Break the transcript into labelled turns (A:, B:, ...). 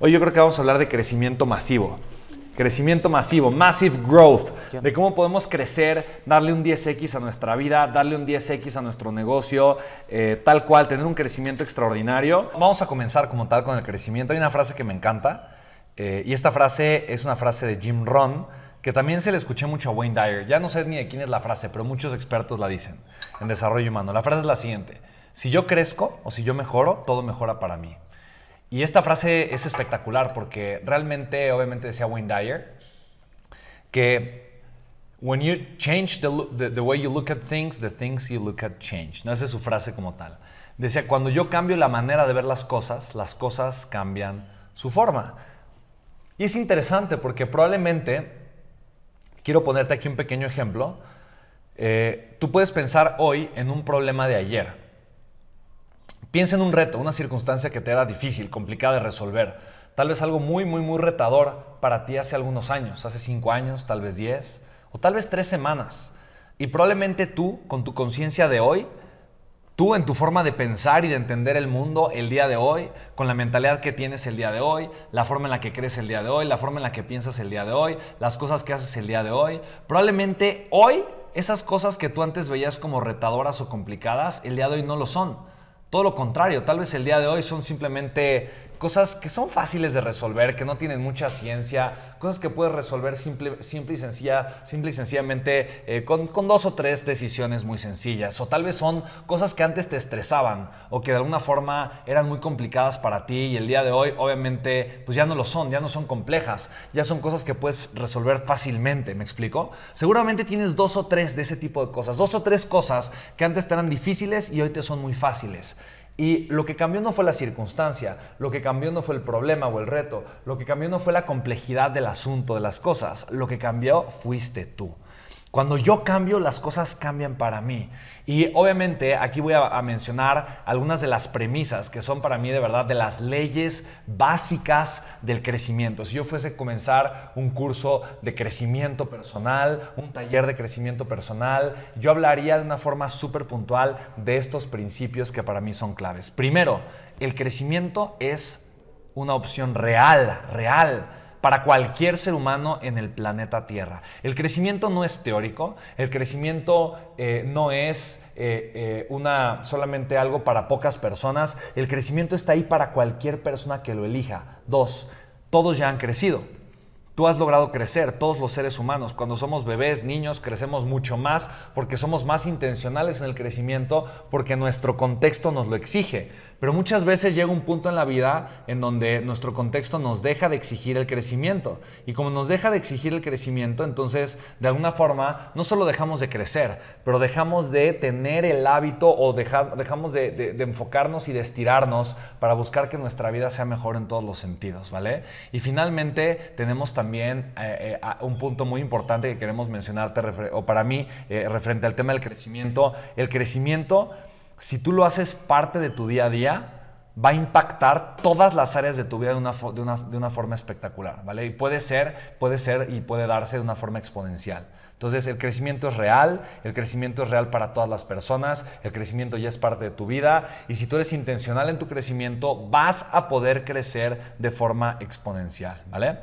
A: Hoy yo creo que vamos a hablar de crecimiento masivo. Crecimiento masivo, massive growth, de cómo podemos crecer, darle un 10x a nuestra vida, darle un 10x a nuestro negocio, eh, tal cual, tener un crecimiento extraordinario. Vamos a comenzar como tal con el crecimiento. Hay una frase que me encanta eh, y esta frase es una frase de Jim Rohn que también se le escuché mucho a Wayne Dyer. Ya no sé ni de quién es la frase, pero muchos expertos la dicen en desarrollo humano. La frase es la siguiente, si yo crezco o si yo mejoro, todo mejora para mí. Y esta frase es espectacular porque realmente, obviamente decía Wayne Dyer, que when you change the, the, way you look at things, the things you look at change. No esa es su frase como tal. Decía, cuando yo cambio la manera de ver las cosas, las cosas cambian su forma. Y es interesante porque probablemente, quiero ponerte aquí un pequeño ejemplo, eh, tú puedes pensar hoy en un problema de ayer. Piensa en un reto, una circunstancia que te era difícil, complicada de resolver. Tal vez algo muy, muy, muy retador para ti hace algunos años, hace cinco años, tal vez diez, o tal vez tres semanas. Y probablemente tú, con tu conciencia de hoy, tú en tu forma de pensar y de entender el mundo el día de hoy, con la mentalidad que tienes el día de hoy, la forma en la que crees el día de hoy, la forma en la que piensas el día de hoy, las cosas que haces el día de hoy, probablemente hoy esas cosas que tú antes veías como retadoras o complicadas, el día de hoy no lo son. Todo lo contrario, tal vez el día de hoy son simplemente cosas que son fáciles de resolver, que no tienen mucha ciencia, cosas que puedes resolver simple, simple, y, sencilla, simple y sencillamente eh, con, dos o tres decisiones muy sencillas. O tal vez son cosas que antes te estresaban o que de alguna forma eran muy complicadas para ti y el día de hoy obviamente pues ya no lo son, ya no son complejas, ya son cosas que puedes resolver fácilmente, ¿me explico? Seguramente tienes dos o tres de ese tipo de cosas, dos o tres cosas que antes te eran difíciles y hoy te son muy fáciles. Y lo que cambió no fue la circunstancia, lo que cambió no fue el problema o el reto, lo que cambió no fue la complejidad del asunto, de las cosas, lo que cambió fuiste tú. Cuando yo cambio, las cosas cambian para mí. Y obviamente aquí voy a, mencionar algunas de las premisas que son para mí de verdad de las leyes básicas del crecimiento. Si yo fuese a comenzar un curso de crecimiento personal, un taller de crecimiento personal, yo hablaría de una forma súper puntual de estos principios que para mí son claves. Primero, el crecimiento es una opción real, real para cualquier ser humano en el planeta Tierra. El crecimiento no es teórico, el crecimiento eh, no es eh, eh, una, solamente algo para pocas personas, el crecimiento está ahí para cualquier persona que lo elija. Dos, todos ya han crecido. Tú has logrado crecer, todos los seres humanos. Cuando somos bebés, niños, crecemos mucho más porque somos más intencionales en el crecimiento, porque nuestro contexto nos lo exige. Pero muchas veces llega un punto en la vida en donde nuestro contexto nos deja de exigir el crecimiento. Y como nos deja de exigir el crecimiento, entonces de alguna forma no solo dejamos de crecer, pero dejamos de tener el hábito o dejamos de, enfocarnos y de estirarnos para buscar que nuestra vida sea mejor en todos los sentidos, ¿vale? Y finalmente tenemos también eh, eh, un punto muy importante que queremos mencionarte, o para mí, eh, referente al tema del crecimiento. El crecimiento si tú lo haces parte de tu día a día, va a impactar todas las áreas de tu vida de una, de una, forma espectacular, ¿vale? Y puede ser, puede ser y puede darse de una forma exponencial. Entonces el crecimiento es real, el crecimiento es real para todas las personas, el crecimiento ya es parte de tu vida y si tú eres intencional en tu crecimiento vas a poder crecer de forma exponencial, ¿vale?